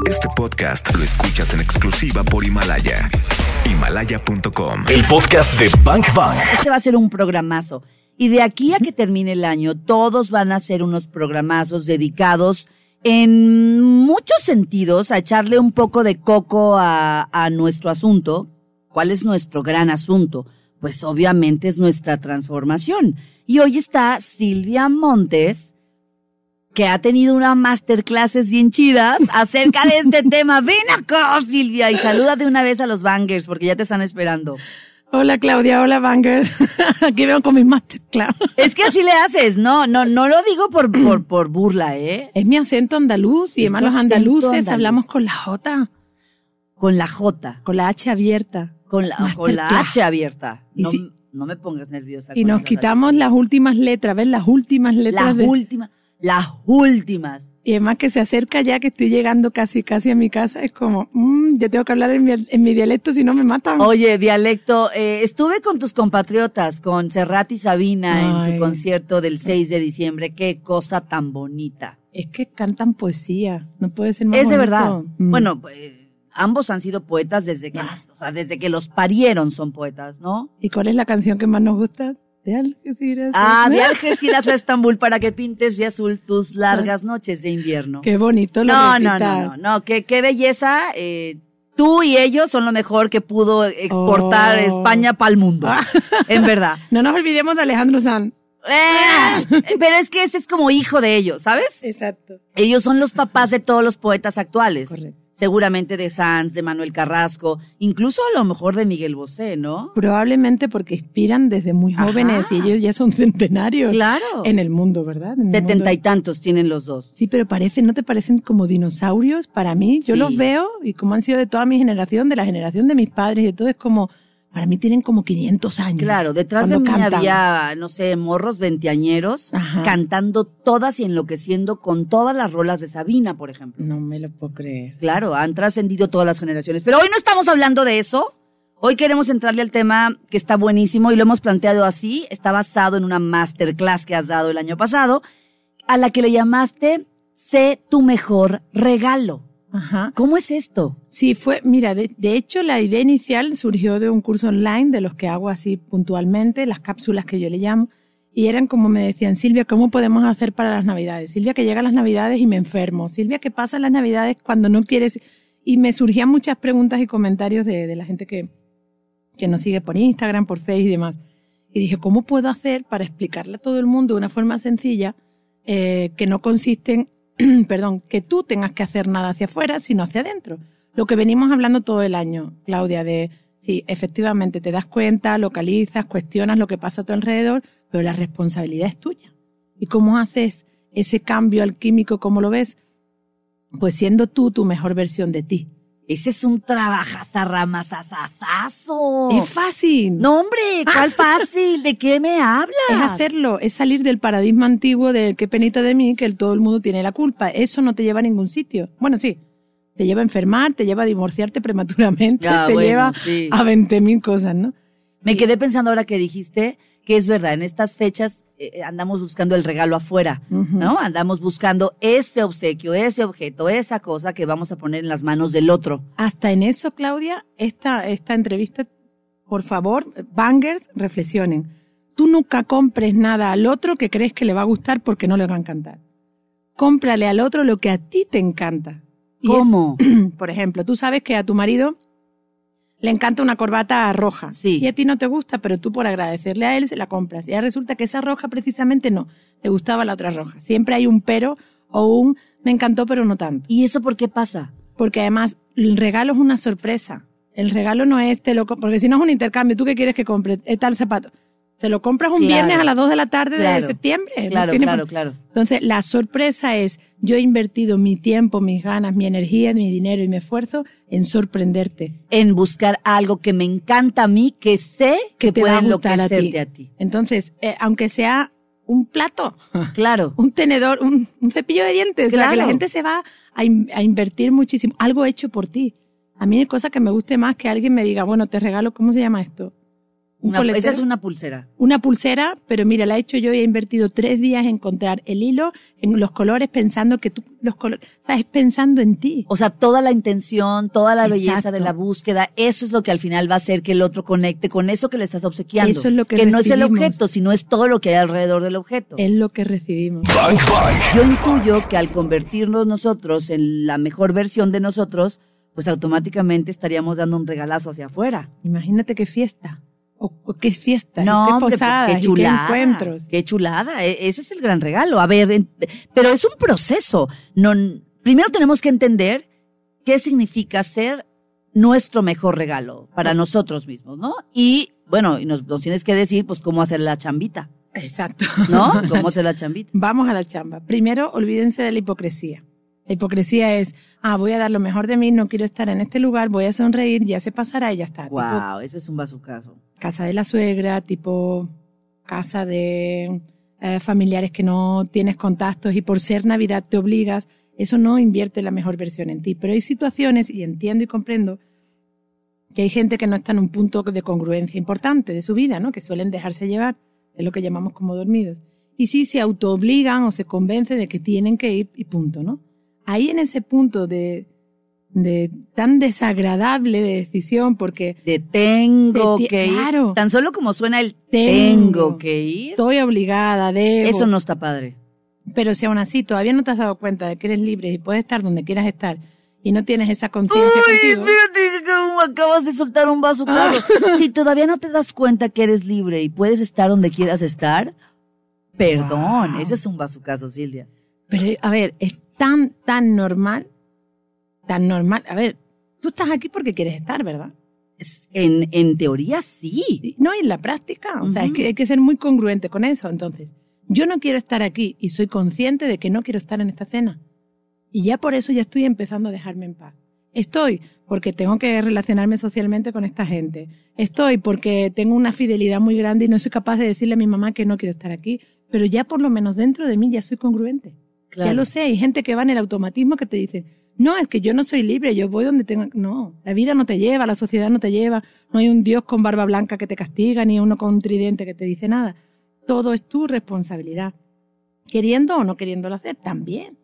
Este podcast lo escuchas en exclusiva por Himalaya. Himalaya.com. El podcast de Bank Bang. Este va a ser un programazo. Y de aquí a que termine el año, todos van a ser unos programazos dedicados en muchos sentidos a echarle un poco de coco a, a nuestro asunto. ¿Cuál es nuestro gran asunto? Pues obviamente es nuestra transformación. Y hoy está Silvia Montes, que ha tenido una masterclasses bien chidas acerca de este tema. Ven acá, Silvia, y saluda de una vez a los bangers, porque ya te están esperando. Hola Claudia, hola Bangers. Aquí veo con mi masterclass. Es que así le haces, no, no, no lo digo por, por, por burla, ¿eh? Es mi acento andaluz y además los andaluces andaluz. hablamos con la J, Con la J, con la H abierta. con la, con la. H abierta. Y No, si- no me pongas nerviosa. Y nos quitamos las últimas letras, ¿ves? Las últimas letras Las de... últimas, las últimas. Y además que se acerca ya que estoy llegando casi casi a mi casa, es como, mmm, ya tengo que hablar en mi, en mi dialecto si no me matan. Oye, dialecto, eh, estuve con tus compatriotas, con Serrat y Sabina en su concierto del 6 de diciembre. Qué cosa tan bonita. Es que cantan poesía, no puede ser más Es de verdad. Mm. Bueno, eh, ambos han sido poetas desde que, Ah. o sea, desde que los parieron son poetas, ¿no? ¿Y cuál es la canción que más nos gusta? De Algeciras. Ah, de Algeciras a Estambul para que pintes de azul tus largas noches de invierno. Qué bonito lo No, no, no, no, no, qué, qué belleza. eh, tú y ellos son lo mejor que pudo exportar Oh. España para el mundo. En verdad. No nos olvidemos de Alejandro Sanz. Eh, pero es que ese es como hijo de ellos, ¿sabes? Exacto. Ellos son los papás de todos los poetas actuales. Correcto. Seguramente de Sanz, de Manuel Carrasco, incluso a lo mejor de Miguel Bosé, ¿no? Probablemente porque inspiran desde muy Ajá. jóvenes y ellos ya son centenarios Claro. en el mundo, ¿verdad? En Setenta y tantos tienen los dos. Sí, pero parecen, ¿no te parecen como dinosaurios? Para mí, yo Sí. los veo y como han sido de toda mi generación, de la generación de mis padres y de todo, es como, para mí tienen como 500 años. Claro, detrás de mí cantan. había, no sé, morros veinteañeros Ajá. cantando todas y enloqueciendo con todas las rolas de Sabina, por ejemplo. No me lo puedo creer. Claro, han trascendido todas las generaciones. Pero hoy no estamos hablando de eso. Hoy queremos entrarle al tema que está buenísimo y lo hemos planteado así. Está basado en una masterclass que has dado el año pasado, a la que le llamaste Sé tu mejor regalo. Ajá. ¿Cómo es esto? Sí, fue, mira, de, de hecho la idea inicial surgió de un curso online de los que hago así puntualmente, las cápsulas que yo le llamo, y eran como me decían, Silvia, ¿cómo podemos hacer para las navidades? Silvia, que llegan las navidades y me enfermo. Silvia, ¿qué pasa las navidades cuando no quieres? Y me surgían muchas preguntas y comentarios de, de la gente que, que nos sigue por Instagram, por Facebook y demás. Y dije, ¿cómo puedo hacer para explicarle a todo el mundo de una forma sencilla eh, que no consiste en perdón, que tú tengas que hacer nada hacia afuera, sino hacia adentro. Lo que venimos hablando todo el año, Claudia, de sí, efectivamente te das cuenta, localizas, cuestionas lo que pasa a tu alrededor, pero la responsabilidad es tuya. ¿Y cómo haces ese cambio alquímico, cómo lo ves? Pues siendo tú tu mejor versión de ti. Ese es un trabajazarramasasasazo. Es fácil. No, hombre, ¿cuál fácil? ¿De qué me hablas? Es hacerlo, es salir del paradigma antiguo del que penita de mí, que el, todo el mundo tiene la culpa. Eso no te lleva a ningún sitio. Bueno, sí, te lleva a enfermar, te lleva a divorciarte prematuramente, te bueno, lleva sí. a 20 mil cosas, ¿no? Me quedé pensando ahora que dijiste que es verdad, en estas fechas eh, andamos buscando el regalo afuera. ¿no? Andamos buscando ese obsequio, ese objeto, esa cosa que vamos a poner en las manos del otro. Hasta en eso, Claudia, esta, esta entrevista, por favor, bangers, reflexionen. Tú nunca compres nada al otro que crees que le va a gustar porque no le va a encantar. Cómprale al otro lo que a ti te encanta. Y es- ¿Cómo? por ejemplo, tú sabes que a tu marido le encanta una corbata roja. Sí. Y a ti no te gusta, pero tú por agradecerle a él se la compras. Y ya resulta que esa roja precisamente no, le gustaba la otra roja. Siempre hay un pero o un me encantó pero no tanto. ¿Y eso por qué pasa? Porque además el regalo es una sorpresa. El regalo no es te lo porque si no es un intercambio, ¿tú qué quieres que compre? Es tal zapato. Se lo compras un Claro. viernes a las 2 de la tarde Claro. de septiembre. Claro, claro, claro. Entonces, la sorpresa es, yo he invertido mi tiempo, mis ganas, mi energía, mi dinero y mi esfuerzo en sorprenderte. En buscar algo que me encanta a mí, que sé que, Que te puede va a a ti. enloquecerte a ti. Entonces, eh, aunque sea un plato, Claro. un tenedor, un, un cepillo de dientes, o sea, que la Claro. gente se va a, in- a invertir muchísimo. Algo hecho por ti. A mí hay cosa que me guste más que alguien me diga, bueno, te regalo, ¿cómo se llama esto? Un Una- coletero. esa es una pulsera. Una pulsera, pero mira, la he hecho yo y he invertido tres días en encontrar el hilo, en los colores, pensando que tú, los colores, sabes, pensando en ti. O sea, toda la intención, toda la belleza de la búsqueda, eso es lo que al final va a hacer que el otro conecte con eso que le estás obsequiando. Eso es lo que no es el objeto, sino es todo lo que hay alrededor del objeto. Es lo que recibimos. Yo intuyo que al convertirnos nosotros en la mejor versión de nosotros, pues automáticamente estaríamos dando un regalazo hacia afuera. Imagínate qué fiesta. O, o qué fiesta, No, qué hombre, pues, posadas, qué y qué chulada. encuentros. Qué chulada. E- Ese es el gran regalo. A ver, pero es un proceso. No, primero tenemos que entender qué significa ser nuestro mejor regalo para nosotros mismos, ¿no? Y bueno, y nos, nos tienes que decir, pues, cómo hacer la chambita, Exacto. ¿no? Cómo hacer la chambita. Vamos a la chamba. Primero, olvídense de la hipocresía. La hipocresía es, ah, voy a dar lo mejor de mí, no quiero estar en este lugar, voy a sonreír, ya se pasará y ya está. Tipo, Wow, ese es un bazucazo. casa de la suegra, tipo casa de eh, familiares que no tienes contactos y por ser Navidad te obligas, eso no invierte la mejor versión en ti. Pero hay situaciones, y entiendo y comprendo, que hay gente que no está en un punto de congruencia importante de su vida, ¿no? Que suelen dejarse llevar, es lo que llamamos como dormidos. Y sí se autoobligan o se convencen de que tienen que ir y punto, ¿no? Ahí en ese punto de, de tan desagradable de decisión, porque De tengo De que ir. claro. Tan solo como suena el Tengo. tengo, que ir. estoy obligada, debo. Eso no está padre. Pero si aún así todavía no te has dado cuenta de que eres libre y puedes estar donde quieras estar y no tienes esa conciencia Uy, contigo, espérate, como acabas de soltar un vaso claro. Si todavía no te das cuenta que eres libre y puedes estar donde quieras estar, perdón, Wow. eso es un bazucazo, Silvia. pero a ver, es tan, tan normal, tan normal. A ver, tú estás aquí porque quieres estar, ¿verdad? En, en teoría sí. No, y en la práctica, o sea, es que hay que ser muy congruente con eso. Entonces, yo no quiero estar aquí y soy consciente de que no quiero estar en esta cena. Y ya por eso ya estoy empezando a dejarme en paz. Estoy porque tengo que relacionarme socialmente con esta gente. Estoy porque tengo una fidelidad muy grande y no soy capaz de decirle a mi mamá que no quiero estar aquí. Pero ya por lo menos dentro de mí ya soy congruente. Ya lo sé, hay gente que va en el automatismo que te dice, no, es que yo no soy libre, yo voy donde tengo... No, la vida no te lleva, la sociedad no te lleva, no hay un Dios con barba blanca que te castiga, ni uno con un tridente que te dice nada. Todo es tu responsabilidad. Queriendo o no queriéndolo hacer, también.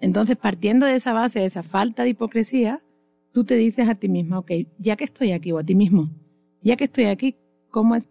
Entonces, partiendo de esa base, de esa falta de hipocresía, tú te dices a ti misma, ok, ya que estoy aquí, o a ti mismo, ya que estoy aquí, ¿cómo es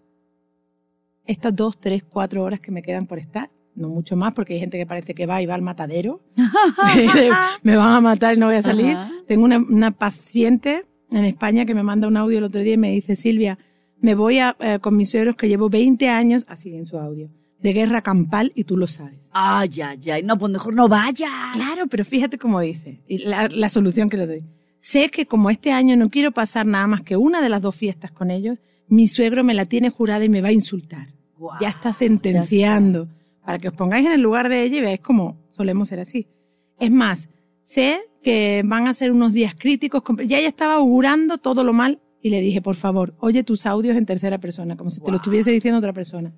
estas dos, tres, cuatro horas que me quedan por estar? No mucho más, porque hay gente que parece que va y va al matadero. Me van a matar y no voy a salir. Ajá. Tengo una, una paciente en España que me manda un audio el otro día y me dice, Silvia, me voy a, eh, con mis suegros que llevo 20 años, así en su audio, de guerra campal y tú lo sabes. Ay, ay, ay. No, pues mejor no vaya. Claro, pero fíjate cómo dice, y la, la solución que le doy. Sé que como este año no quiero pasar nada más que una de las dos fiestas con ellos, mi suegro me la tiene jurada y me va a insultar. Ya está sentenciando. Para que os pongáis en el lugar de ella y veáis cómo solemos ser así. Es más, sé que van a ser unos días críticos. Ya ella estaba augurando todo lo mal y le dije, por favor, oye tus audios en tercera persona, como si te lo estuviese diciendo otra persona.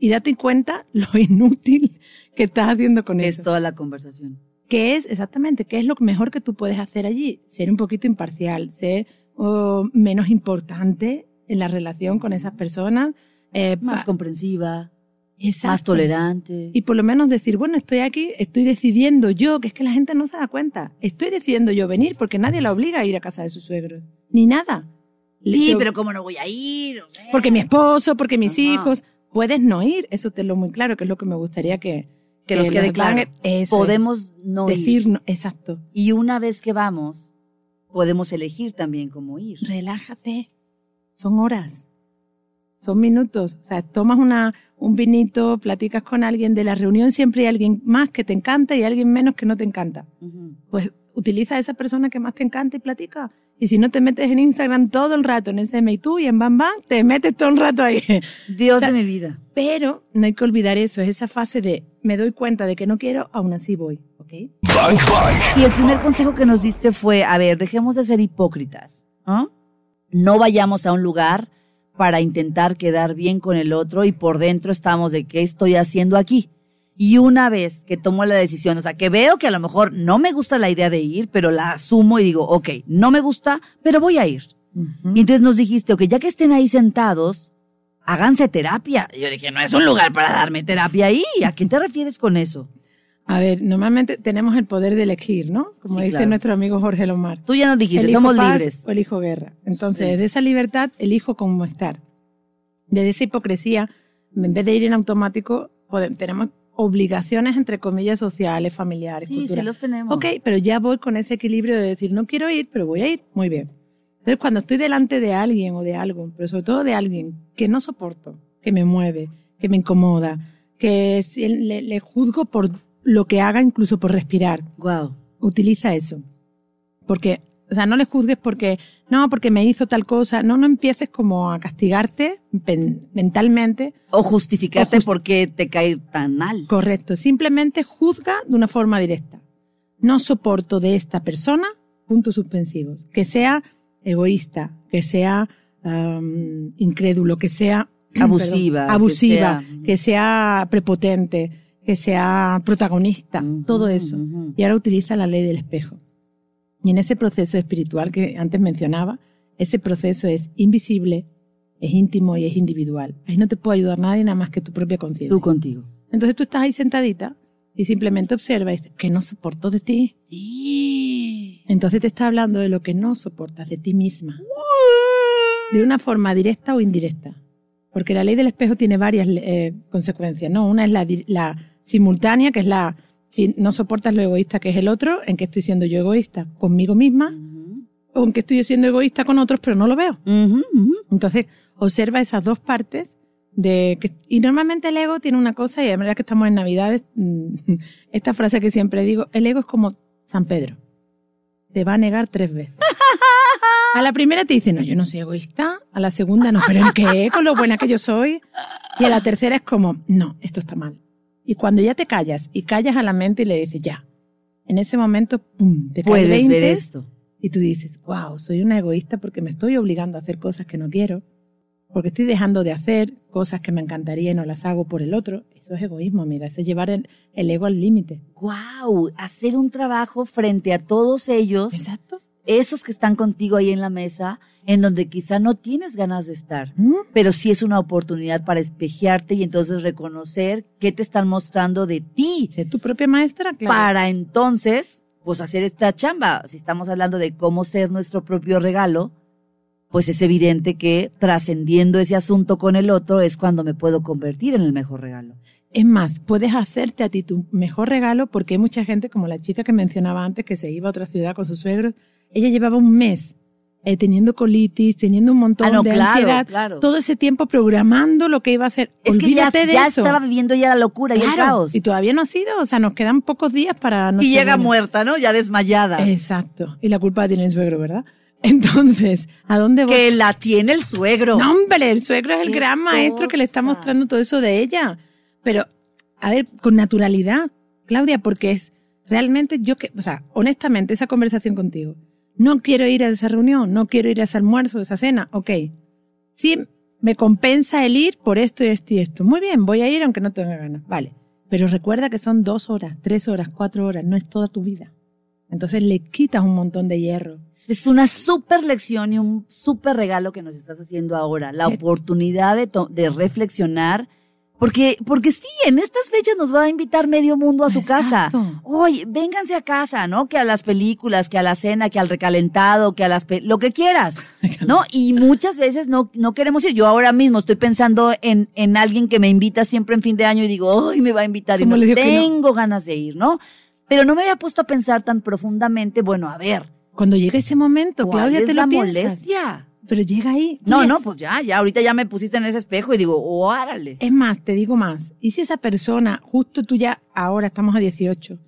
Y date cuenta lo inútil que estás haciendo con Es eso. toda la conversación. ¿Qué es exactamente? ¿Qué es lo mejor que tú puedes hacer allí? Ser un poquito imparcial, ser oh, menos importante en la relación con esas personas. eh, Más comprensiva, Exacto. más tolerante. Y por lo menos decir, bueno, estoy aquí, estoy decidiendo yo, que es que la gente no se da cuenta. Estoy decidiendo yo venir porque nadie la obliga a ir a casa de sus suegros. Ni nada. sí, pero ¿cómo no voy a ir? O sea, Porque mi esposo, porque mis hijos. Puedes no ir, eso te lo muy claro, que es lo que me gustaría que... que nos quede los claro. eso Podemos no decir, ir. no, exacto. Y una vez que vamos, podemos elegir también cómo ir. relájate. Son horas. Son minutos. O sea, tomas una, un vinito, platicas con alguien de la reunión, siempre hay alguien más que te encanta y alguien menos que no te encanta. Ujú. Pues utiliza a esa persona que más te encanta y platica. Y si no te metes en Instagram todo el rato, en ese Me Too y en Bam Bam, te metes todo el rato ahí. Dios O sea, de mi vida. Pero no hay que olvidar eso, es esa fase de me doy cuenta de que no quiero, aún así voy. ¿Ok? Bang Bang. Y el primer consejo que nos diste fue, a ver, dejemos de ser hipócritas. ¿no? No vayamos a un lugar para intentar quedar bien con el otro y por dentro estamos de qué estoy haciendo aquí. Y una vez que tomo la decisión, o sea, que veo que a lo mejor no me gusta la idea de ir, pero la asumo y digo, ok, no me gusta, pero voy a ir. Y entonces nos dijiste, ok, ya que estén ahí sentados, háganse terapia. Y yo dije, no es un lugar para darme terapia ahí. ¿A qué te refieres con eso? A ver, normalmente tenemos el poder de elegir, ¿no? Como Sí, dice claro. nuestro amigo Jorge Lomar. Tú ya nos dijiste, Elijo somos paz libres. O elijo guerra. Entonces, Sí. de esa libertad, elijo cómo estar. Desde esa hipocresía, en vez de ir en automático, tenemos obligaciones, entre comillas, sociales, familiares, Sí, sí culturales. los tenemos. Ok, pero ya voy con ese equilibrio de decir, no quiero ir, pero voy a ir. Muy bien. Entonces, cuando estoy delante de alguien o de algo, pero sobre todo de alguien que no soporto, que me mueve, que me incomoda, que le juzgo por lo que haga, incluso por respirar, Wow. utiliza eso. Porque, o sea, no le juzgues porque, no, porque me hizo tal cosa. No, no empieces como a castigarte mentalmente. O justificarte O justi- por qué te cae tan mal. Correcto. Simplemente juzga de una forma directa. No soporto de esta persona, puntos suspensivos. Que sea egoísta, que sea incrédulo, que sea Abusiva, perdón, que abusiva, sea- que sea prepotente, que sea protagonista, todo eso. Y ahora utiliza la ley del espejo. Y en ese proceso espiritual que antes mencionaba, ese proceso es invisible, es íntimo y es individual. Ahí no te puede ayudar nadie nada más que tu propia conciencia. Tú contigo. Entonces tú estás ahí sentadita y simplemente observa y dices, que no soporto de ti. Entonces te está hablando de lo que no soportas de ti misma. De una forma directa o indirecta. Porque la ley del espejo tiene varias eh, consecuencias, ¿no? Una es la simultánea, que es la, si no soportas lo egoísta que es el otro, en que estoy siendo yo egoísta conmigo misma, o en que estoy siendo egoísta con otros, pero no lo veo. Entonces, observa esas dos partes de que, y normalmente el ego tiene una cosa, y de verdad que estamos en Navidades, mm, esta frase que siempre digo, el ego es como San Pedro. Te va a negar tres veces. A la primera te dice, no, yo no soy egoísta. A la segunda, no, pero ¿en qué? Con lo buena que yo soy. Y a la tercera es como, no, esto está mal. Y cuando ya te callas y callas a la mente y le dices, ya, en ese momento, pum, te Puedes ver 20 esto. y tú dices, wow, soy una egoísta porque me estoy obligando a hacer cosas que no quiero, porque estoy dejando de hacer cosas que me encantaría y no las hago por el otro. Eso es egoísmo, mira, eso es llevar el, el ego al límite. Wow, hacer un trabajo frente a todos ellos, Exacto. Esos que están contigo ahí en la mesa, en donde quizá no tienes ganas de estar, ¿Mm? pero sí es una oportunidad para espejearte y entonces reconocer qué te están mostrando de ti, Sé tu propia maestra, claro. para entonces, pues hacer esta chamba. Si estamos hablando de cómo ser nuestro propio regalo, pues es evidente que trascendiendo ese asunto con el otro es cuando me puedo convertir en el mejor regalo. Es más, puedes hacerte a ti tu mejor regalo porque hay mucha gente, como la chica que mencionaba antes, que se iba a otra ciudad con sus suegros. Ella llevaba un mes eh, teniendo colitis, teniendo un montón Ah, no, de claro, ansiedad, claro. todo ese tiempo programando lo que iba a hacer. Es que ya, Olvídate de ya eso. estaba viviendo ya la locura y el caos. Y todavía no ha sido, o sea, nos quedan pocos días para... Y llega muerta, ¿no? Ya desmayada. Exacto. Y la culpa la tiene el suegro, ¿verdad? Entonces, ¿a dónde voy? que la tiene el suegro. No, hombre, el suegro es el gran maestro que le está mostrando todo eso de ella. Pero, a ver, con naturalidad, Claudia, porque es realmente yo que, o sea, honestamente, esa conversación contigo. No quiero ir a esa reunión, no quiero ir a ese almuerzo, a esa cena, ok. Sí, me compensa el ir por esto y esto y esto. Muy bien, voy a ir aunque no tenga ganas. Vale. Pero recuerda que son dos horas, tres horas, cuatro horas, no es toda tu vida. Entonces le quitas un montón de hierro. Es una súper lección y un súper regalo que nos estás haciendo ahora. La oportunidad de, de reflexionar. Porque, porque sí, en estas fechas nos va a invitar medio mundo a su casa. Oye, vénganse a casa, ¿no? Que a las películas, que a la cena, que al recalentado, que a las, pe- lo que quieras, ¿no? Y muchas veces no, no queremos ir. Yo ahora mismo estoy pensando en, en alguien que me invita siempre en fin de año y digo, ay, me va a invitar y ¿Cómo no tengo ganas de ir, ¿no? Pero no me había puesto a pensar tan profundamente, bueno, a ver, Cuando llega ese momento, ¿cuál Claudia, es te la lo piensas. molestia? Pero llega ahí. No, no, es- pues ya, ya, ahorita ya me pusiste en ese espejo y digo, órale. Es más, te digo más. ¿Y si esa persona, justo tú ya, ahora estamos a 18,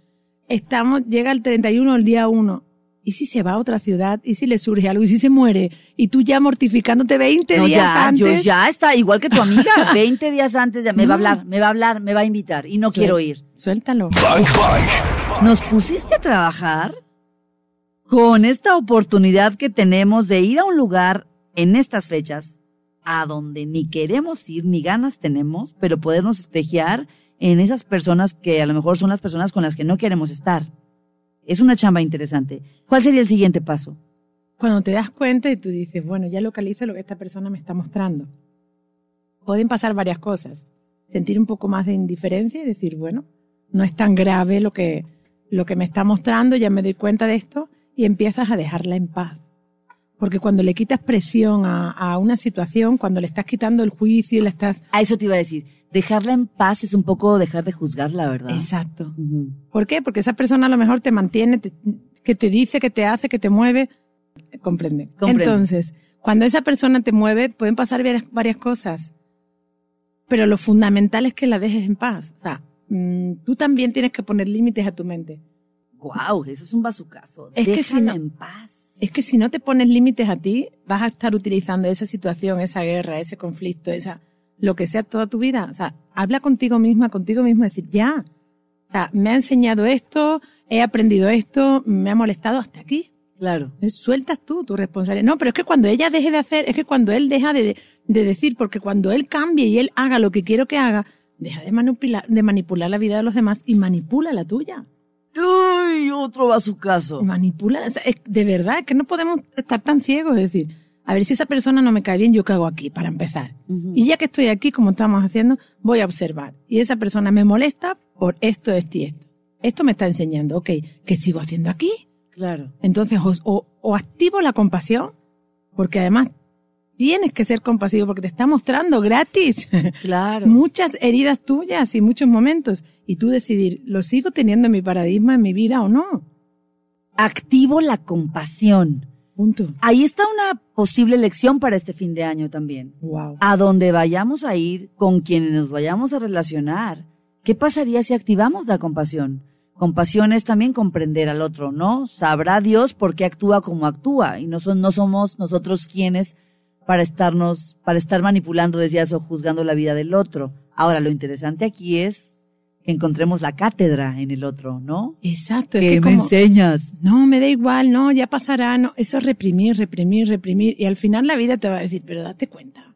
estamos, llega el 31 el día 1, ¿y si se va a otra ciudad? ¿Y si le surge algo? ¿Y si se muere? Y tú ya mortificándote 20 No, días ya, antes. yo ya está, igual que tu amiga, 20 días antes ya me va a hablar, me va a hablar, me va a invitar y no Suel- quiero ir. Suéltalo. Nos pusiste a trabajar con esta oportunidad que tenemos de ir a un lugar en estas fechas a donde ni queremos ir ni ganas tenemos, pero podernos espejear en esas personas que a lo mejor son las personas con las que no queremos estar. Es una chamba interesante. ¿Cuál sería el siguiente paso? Cuando te das cuenta y tú dices, bueno, ya localizo lo que esta persona me está mostrando. pueden pasar varias cosas. Sentir un poco más de indiferencia y decir, bueno, no es tan grave lo que, lo que me está mostrando, ya me doy cuenta de esto y empiezas a dejarla en paz. Porque cuando le quitas presión a, a una situación, cuando le estás quitando el juicio y le estás... A eso te iba a decir. Dejarla en paz es un poco dejar de juzgarla, ¿verdad? Exacto. ¿Por qué? Porque esa persona a lo mejor te mantiene, te- que te dice, que te hace, que te mueve. Comprende. Comprendo. Entonces, cuando esa persona te mueve, pueden pasar varias, varias cosas. Pero lo fundamental es que la dejes en paz. O sea, mm, tú también tienes que poner límites a tu mente. Guau, eso es un bazucazo. Es que si Déjala no- en paz. Es que si no te pones límites a ti, vas a estar utilizando esa situación, esa guerra, ese conflicto, esa, lo que sea toda tu vida. O sea, habla contigo misma, contigo mismo, decir, ya. O sea, me ha enseñado esto, he aprendido esto, me ha molestado hasta aquí. Claro. Es- Sueltas tú tu responsabilidad. No, pero es que cuando ella deje de hacer, es que cuando él deja de, de decir, porque cuando él cambie y él haga lo que quiero que haga, deja de manipular, de manipular la vida de los demás y manipula la tuya. Uy, otro bazucazo. Manipula, o sea, es- de verdad, que no podemos estar tan ciegos, es decir, a ver si esa persona no me cae bien, yo qué hago aquí para empezar. Ujú. Y ya que estoy aquí, como estamos haciendo, voy a observar. Y esa persona me molesta por esto, esto y esto. Esto me está enseñando, ok, ¿qué sigo haciendo aquí? Claro. Entonces, o, o- o activo la compasión, porque además tienes que ser compasivo porque te está mostrando gratis Claro. muchas heridas tuyas y muchos momentos. Y tú decidir, ¿lo sigo teniendo en mi paradigma, en mi vida o no? Activo la compasión. Punto. Ahí está una posible lección para este fin de año también. Wow. A donde vayamos a ir, con quienes nos vayamos a relacionar, ¿qué pasaría si activamos la compasión? Compasión es también comprender al otro, ¿no? Sabrá Dios por qué actúa como actúa y no, son, no somos nosotros quienes para estarnos, para estar manipulando, decías, o juzgando la vida del otro. Ahora, lo interesante aquí es encontremos la cátedra en el otro, ¿no? Exacto, es ¿Qué que me enseñas? no, me da igual, no, ya pasará, no, eso es reprimir, reprimir, reprimir, y al final la vida te va a decir, pero date cuenta.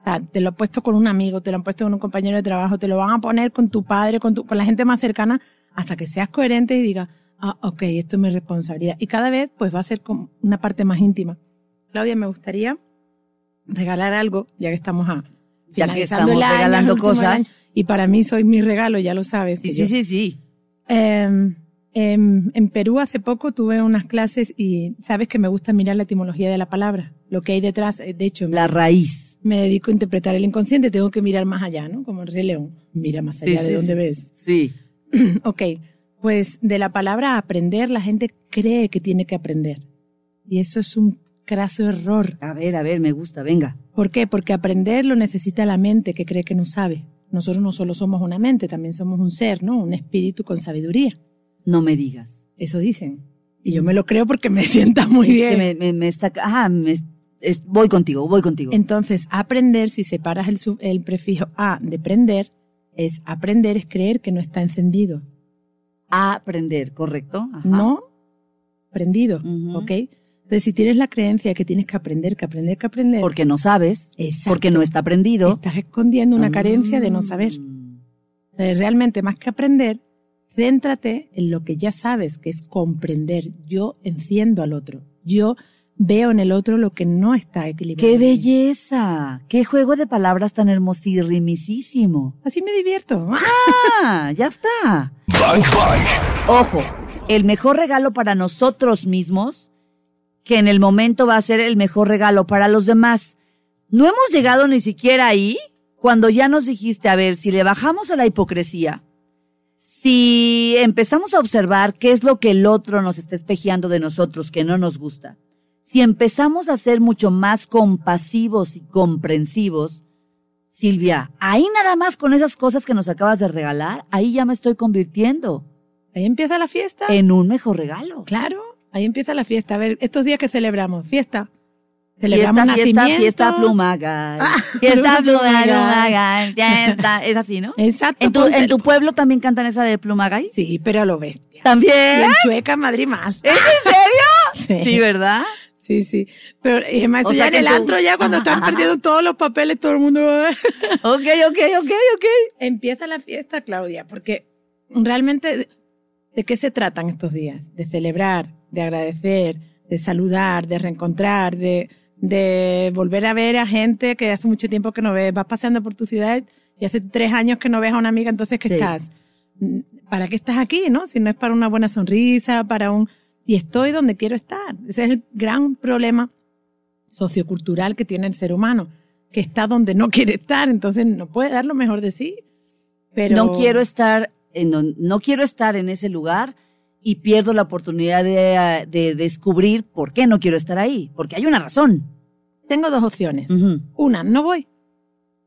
O sea, te lo han puesto con un amigo, te lo han puesto con un compañero de trabajo, te lo van a poner con tu padre, con, tu, con la gente más cercana, hasta que seas coherente y digas, ah, ok, esto es mi responsabilidad. Y cada vez, pues va a ser como una parte más íntima. Claudia, me gustaría regalar algo, ya que estamos a, Ya que estamos año, regalando cosas. año, y para mí sois mi regalo, ya lo sabes. Sí, sí, sí, sí. eh, en, en Perú hace poco tuve unas clases y sabes que me gusta mirar la etimología de la palabra, lo que hay detrás. eh, De hecho, La raíz. me dedico a interpretar el inconsciente, tengo que mirar más allá, ¿no? Como el Rey León, mira más allá Sí, de sí, donde sí. ves. Sí. ok, pues de la palabra aprender, la gente cree que tiene que aprender. Y eso es un craso error. A ver, a ver, me gusta, venga. ¿Por qué? Porque aprender lo necesita la mente que cree que no sabe. Nosotros no solo somos una mente, también somos un ser, ¿no? Un espíritu con sabiduría. No me digas. Eso dicen. Y yo me lo creo porque me sienta muy Es bien. que me, me, me está, ajá, me, es- voy contigo, voy contigo. Entonces, aprender, si separas el, sub- el prefijo a de prender, es aprender, es creer que no está encendido. Aprender, ¿correcto? Ajá. No prendido, Ujú. ¿ok? Entonces, si tienes la creencia de que tienes que aprender, que aprender, que aprender, Porque no sabes, Exacto. porque no está aprendido. estás escondiendo una carencia de no saber. Mm. Entonces, realmente, más que aprender, céntrate en lo que ya sabes, que es comprender. Yo enciendo al otro. Yo veo en el otro lo que no está equilibrado. ¡Qué belleza! ¡Qué juego de palabras tan hermosísimo! Así me divierto. ¡Ah! ¡Ya está! Bank Bank. Ojo, el mejor regalo para nosotros mismos, que en el momento va a ser el mejor regalo para los demás. No hemos llegado ni siquiera ahí cuando ya nos dijiste, a ver, si le bajamos a la hipocresía, si empezamos a observar qué es lo que el otro nos está espejeando de nosotros que no nos gusta, si empezamos a ser mucho más compasivos y comprensivos, Silvia, ahí nada más con esas cosas que nos acabas de regalar, ahí ya me estoy convirtiendo Ahí empieza la fiesta. en un mejor regalo. Claro, ahí empieza la fiesta. A ver, estos días que celebramos, fiesta. Celebramos Fiesta, fiesta, nacimientos. fiesta plumaga. Ah, fiesta pluma, plumaga, plumaga. fiesta. Es así, ¿no? Exacto. ¿En tu, ponte- ¿En tu pueblo también cantan esa de plumagay? Sí, pero a lo bestia. Y ¿También? en Chueca, Madrid más. ¿Es en serio? Sí, Sí, ¿verdad? sí, sí. Pero y además, O sea ya en el tú- antro, ya cuando están perdiendo todos los papeles, todo el mundo... Ok, ok, ok, ok. empieza la fiesta, Claudia, porque realmente, ¿de qué se tratan estos días? De celebrar, de agradecer, de saludar, de reencontrar, de, de volver a ver a gente que hace mucho tiempo que no ves. Vas paseando por tu ciudad y hace tres años que no ves a una amiga, entonces ¿qué Sí. estás? ¿Para qué estás aquí, no? Si no es para una buena sonrisa, para un... Y estoy donde quiero estar. Ese es el gran problema sociocultural que tiene el ser humano, que está donde no quiere estar, entonces no puede dar lo mejor de sí. Pero No quiero estar en, no quiero estar en ese lugar y pierdo la oportunidad de, eh, de descubrir por qué no quiero estar ahí, porque hay una razón. Tengo dos opciones. Una, no voy.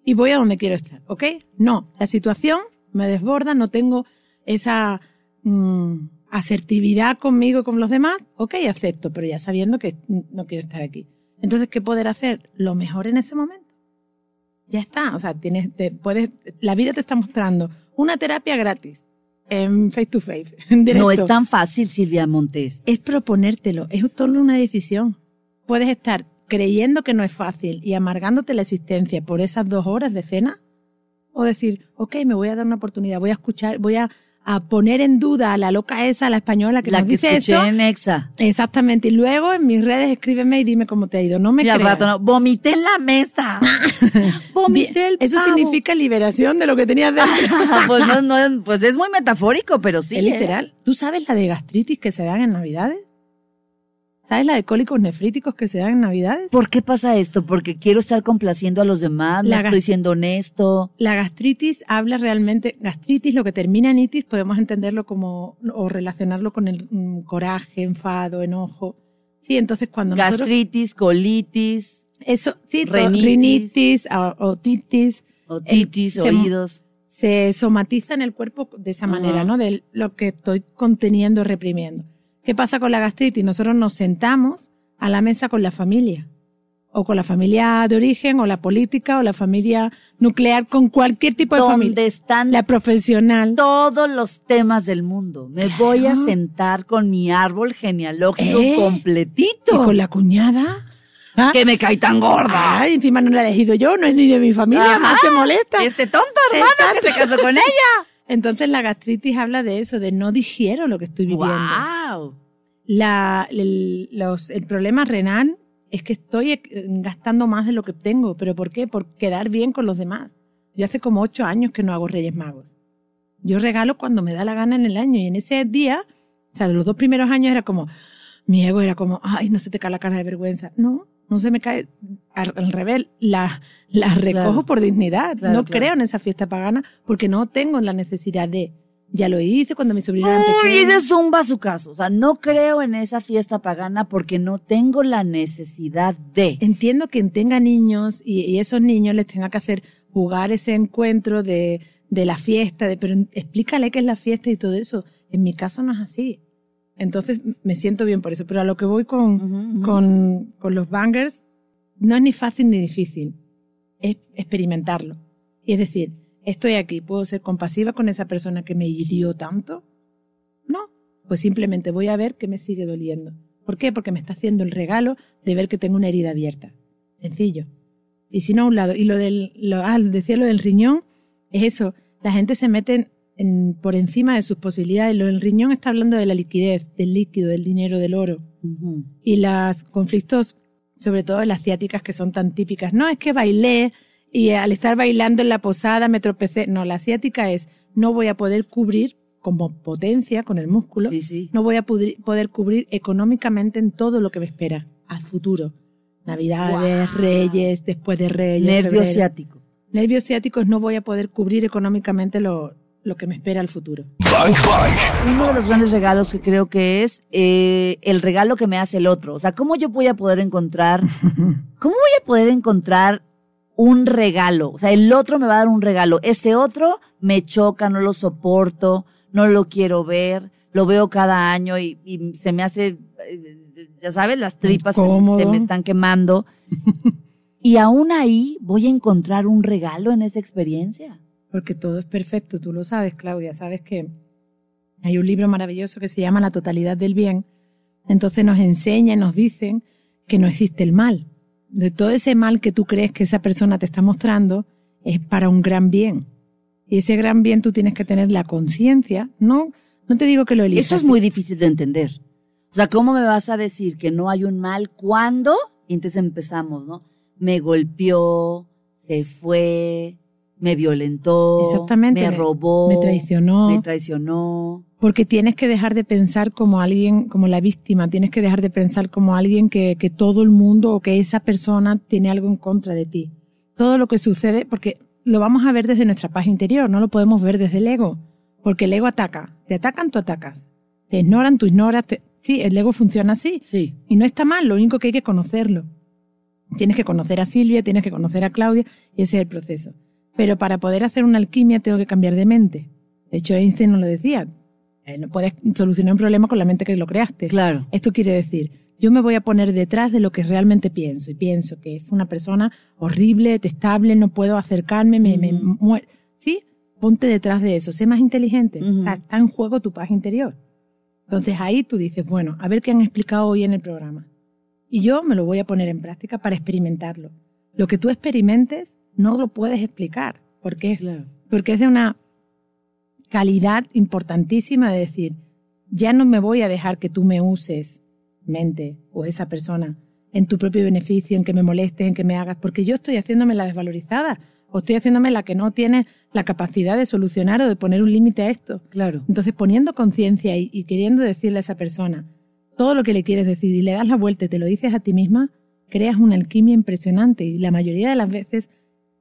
Y voy a donde quiero estar, ¿ok? No, la situación me desborda, no tengo esa mm, asertividad conmigo y con los demás, ok, acepto, pero ya sabiendo que no quiero estar aquí. Entonces, ¿qué poder hacer? Lo mejor en ese momento. Ya está, o sea, tienes, te puedes, la vida te está mostrando una terapia gratis, en face to face, en directo. No es tan fácil, Silvia Montes. Es proponértelo, es solo una decisión. Puedes estar creyendo que no es fácil y amargándote la existencia por esas dos horas de cena, o decir, ok, me voy a dar una oportunidad, voy a escuchar, voy a, a poner en duda a la loca esa, a la española que La nos que dice escuché esto. en Exa. Exactamente, y luego en mis redes escríbeme y dime cómo te ha ido. No me Y al rato no, vomité en la mesa. vomité el Eso significa liberación de lo que tenías dentro. pues, no, no, pues es muy metafórico, pero sí. es ¿eh? literal. ¿Tú sabes la de gastritis que se dan en Navidades? ¿Sabes la de cólicos nefríticos que se dan en Navidades? ¿Por qué pasa esto? Porque quiero estar complaciendo a los demás, no La estoy siendo honesto. La gastritis habla realmente, gastritis, lo que termina en itis, podemos entenderlo como, o relacionarlo con el mm, coraje, enfado, enojo. Sí, entonces cuando nosotros, Gastritis, colitis, eso, sí, to- rinitis. otitis, otitis, se- oídos. se somatiza en el cuerpo de esa manera, Ajá. ¿no? De lo que estoy conteniendo, reprimiendo. ¿Qué pasa con la gastritis? Nosotros nos sentamos a la mesa con la familia, o con la familia de origen, o la política, o la familia nuclear, con cualquier tipo de familia. Donde están La profesional. todos los temas del mundo. Me voy a sentar con mi árbol genealógico ¿Eh? completito. Y con la cuñada. ¿Ah? Que me cae tan gorda. Ay, encima no la he elegido yo, no es ni de mi familia, Ajá. más te molesta. Este tonto hermano que se casó con ella. Entonces la gastritis habla de eso, de no digiero lo que estoy viviendo. Wow. La, el, los, el problema renal es que estoy eh, gastando más de lo que tengo. ¿Pero por qué? Por quedar bien con los demás. Yo hace como ocho años que no hago Reyes Magos. Yo regalo cuando me da la gana en el año y en ese día, o sea, los dos primeros años era como, mi ego era como, ay, no se te cae la cara de vergüenza. No, no se me cae. Al, revés, la, la recojo Claro. por dignidad. Claro, no claro. creo en esa fiesta pagana porque no tengo la necesidad de. Ya lo hice cuando mi sobrina era pequeña. ese zumba su caso. O sea, no creo en esa fiesta pagana porque no tengo la necesidad de. entiendo que tenga niños y, y esos niños les tenga que hacer jugar ese encuentro de, de la fiesta, de, pero explícale qué es la fiesta y todo eso. En mi caso no es así. Entonces me siento bien por eso. Pero a lo que voy con, con, con los bangers, no es ni fácil ni difícil. Es experimentarlo. Y es decir, estoy aquí, ¿puedo ser compasiva con esa persona que me hirió tanto? No. Pues simplemente voy a ver qué me sigue doliendo. ¿Por qué? Porque me está haciendo el regalo de ver que tengo una herida abierta. Sencillo. Y si no a un lado. Y lo del, lo, ah, decía lo del riñón, es eso. La gente se mete en- por encima de sus posibilidades. Lo del riñón está hablando de la liquidez, del líquido, del dinero, del oro Ujú. y los conflictos, sobre todo las ciáticas que son tan típicas. No, es que bailé y al estar bailando en la posada me tropecé. No, la ciática es no voy a poder cubrir como potencia con el músculo, Sí, sí. no voy a poder cubrir económicamente en todo lo que me espera al futuro. Navidades, Guau. Reyes, después de Reyes. Nervio febrero. ciático. Nervios ciáticos no voy a poder cubrir económicamente lo, lo que me espera al futuro. Bank Bank. Uno de los grandes regalos que creo que es eh, el regalo que me hace el otro. O sea, ¿cómo yo voy a poder encontrar, cómo voy a poder encontrar un regalo? O sea, el otro me va a dar un regalo. Ese otro me choca, no lo soporto, no lo quiero ver, lo veo cada año y, y se me hace, eh, ya sabes, las tripas se, se me están quemando. y aún ahí voy a encontrar un regalo en esa experiencia. Porque todo es perfecto, tú lo sabes, Claudia, sabes que hay un libro maravilloso que se llama La totalidad del bien. Entonces nos enseña, nos dicen que no existe el mal. De todo ese mal que tú crees que esa persona te está mostrando es para un gran bien. Y ese gran bien tú tienes que tener la conciencia, no, no te digo que lo elijas. Eso es muy difícil de entender. O sea, ¿cómo me vas a decir que no hay un mal cuando Y entonces empezamos, ¿no? Me golpeó, se fue, me violentó, Exactamente. me robó, Me traicionó. me traicionó. Porque tienes que dejar de pensar como alguien, como la víctima, tienes que dejar de pensar como alguien que, que todo el mundo o que esa persona tiene algo en contra de ti. Todo lo que sucede, porque lo vamos a ver desde nuestra paz interior, no lo podemos ver desde el ego. Porque el ego ataca. Te atacan, tú atacas. Te ignoran, tú ignoras. te- Sí, el ego funciona así. Sí. Y no está mal, lo único que hay que conocerlo. Tienes que conocer a Silvia, tienes que conocer a Claudia, y ese es el proceso. Pero para poder hacer una alquimia tengo que cambiar de mente. De hecho, Einstein nos lo decía. eh, no puedes solucionar un problema con la mente que lo creaste. Claro. Esto quiere decir, yo me voy a poner detrás de lo que realmente pienso. Y pienso que es una persona horrible, detestable, no puedo acercarme, me, me muero. ¿Sí? Ponte detrás de eso, sé más inteligente. Ujú. está, está en juego tu paz interior. Entonces ahí tú dices, bueno, a ver qué han explicado hoy en el programa. Y yo me lo voy a poner en práctica para experimentarlo. Lo que tú experimentes no lo puedes explicar, porque es, Claro. porque es de una calidad importantísima de decir, ya no me voy a dejar que tú me uses, mente o esa persona, en tu propio beneficio, en que me molestes, en que me hagas, porque yo estoy haciéndome la desvalorizada o estoy haciéndome la que no tiene la capacidad de solucionar o de poner un límite a esto. Claro. Entonces, poniendo conciencia y, y queriendo decirle a esa persona todo lo que le quieres decir y le das la vuelta y te lo dices a ti misma, creas una alquimia impresionante y la mayoría de las veces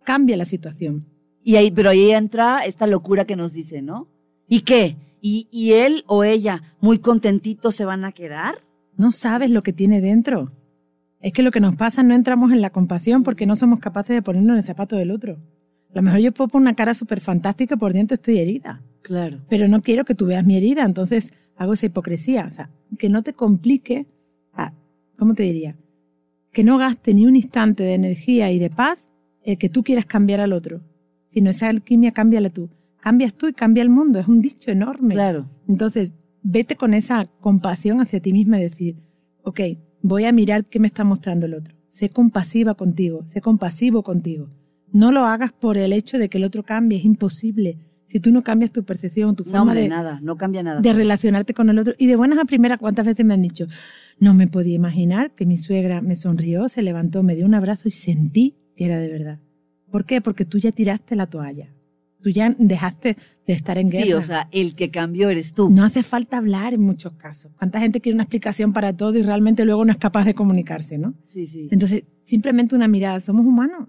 cambia la situación. Y ahí, pero ahí entra esta locura que nos dice, ¿no? ¿Y qué? ¿Y, y él o ella muy contentitos se van a quedar? No sabes lo que tiene dentro. Es que lo que nos pasa no entramos en la compasión porque no somos capaces de ponernos en el zapato del otro. A lo mejor yo puedo poner una cara súper fantástica y por dentro estoy herida. Claro. pero no quiero que tú veas mi herida, entonces hago esa hipocresía. O sea, que no te complique, ah, ¿cómo te diría? Que no gaste ni un instante de energía y de paz el que tú quieras cambiar al otro, sino esa alquimia cámbiala tú. Cambias tú y cambia el mundo, es un dicho enorme. Claro. Entonces, vete con esa compasión hacia ti misma y decir, ok, voy a mirar qué me está mostrando el otro. Sé compasiva contigo, sé compasivo contigo. No lo hagas por el hecho de que el otro cambie, es imposible. Si tú no cambias tu percepción, tu No, forma hombre, de, nada, no cambia nada. de relacionarte con el otro. Y de buenas a primeras, ¿cuántas veces me han dicho? No me podía imaginar que mi suegra me sonrió, se levantó, me dio un abrazo y sentí que era de verdad. ¿Por qué? Porque tú ya tiraste la toalla. Tú ya dejaste de estar en guerra. Sí, o sea, el que cambió eres tú. No hace falta hablar en muchos casos. ¿Cuánta gente quiere una explicación para todo y realmente luego no es capaz de comunicarse, no? Sí, sí. Entonces, simplemente una mirada. Somos humanos.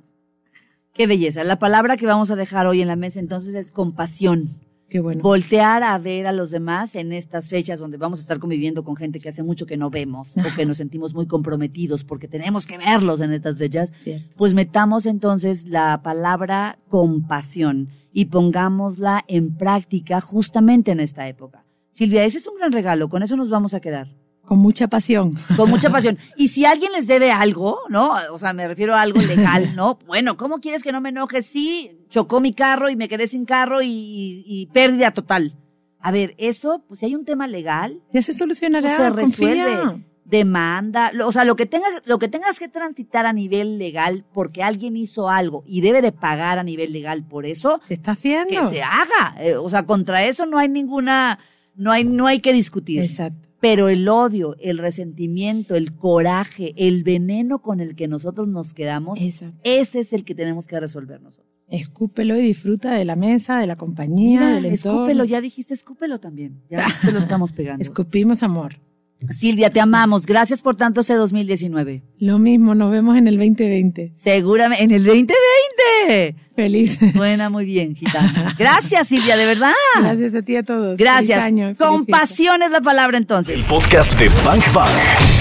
Qué belleza. La palabra que vamos a dejar hoy en la mesa entonces es compasión. Qué bueno. Voltear a ver a los demás en estas fechas donde vamos a estar conviviendo con gente que hace mucho que no vemos o Ajá. que nos sentimos muy comprometidos porque tenemos que verlos en estas fechas. Cierto. Pues metamos entonces la palabra compasión y pongámosla en práctica justamente en esta época. Silvia, ese es un gran regalo, con eso nos vamos a quedar. Con mucha pasión. Con mucha pasión. Y si alguien les debe algo, ¿no? O sea, me refiero a algo legal, ¿no? Bueno, ¿cómo quieres que no me enoje? Sí, chocó mi carro y me quedé sin carro y, y- y pérdida total. A ver, eso, pues si hay un tema legal, Ya se solucionará. pues se resuelve. confía. Demanda, o sea, lo que tengas, lo que tengas que transitar a nivel legal porque alguien hizo algo y debe de pagar a nivel legal por eso, Se está haciendo. que se haga. Eh, o sea, contra eso no hay ninguna, no hay, no hay que discutir. Exacto. Pero el odio, el resentimiento, el coraje, el veneno con el que nosotros nos quedamos, Exacto. ese es el que tenemos que resolver nosotros. Escúpelo y disfruta de la mesa, de la compañía, Mira, del entorno. escúpelo, ya dijiste escúpelo también. Ya te lo estamos pegando. Escupimos amor. Silvia, te amamos. Gracias por tanto ese 2019. Lo mismo, nos vemos en el 2020. Seguramente, en el 2020. Feliz. Buena, muy bien, gitana. Gracias, Silvia, de verdad. Gracias a ti y a todos. Gracias. Año. Compasión es la palabra entonces. El podcast de Bank Bank.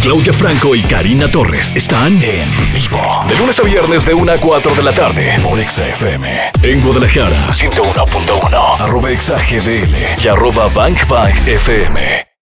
Claudia Franco y Karina Torres están en vivo. De lunes a viernes de 1 a 4 de la tarde por XFM. En Guadalajara, 101.1. Arroba XAGDL y arroba Bank Bank FM.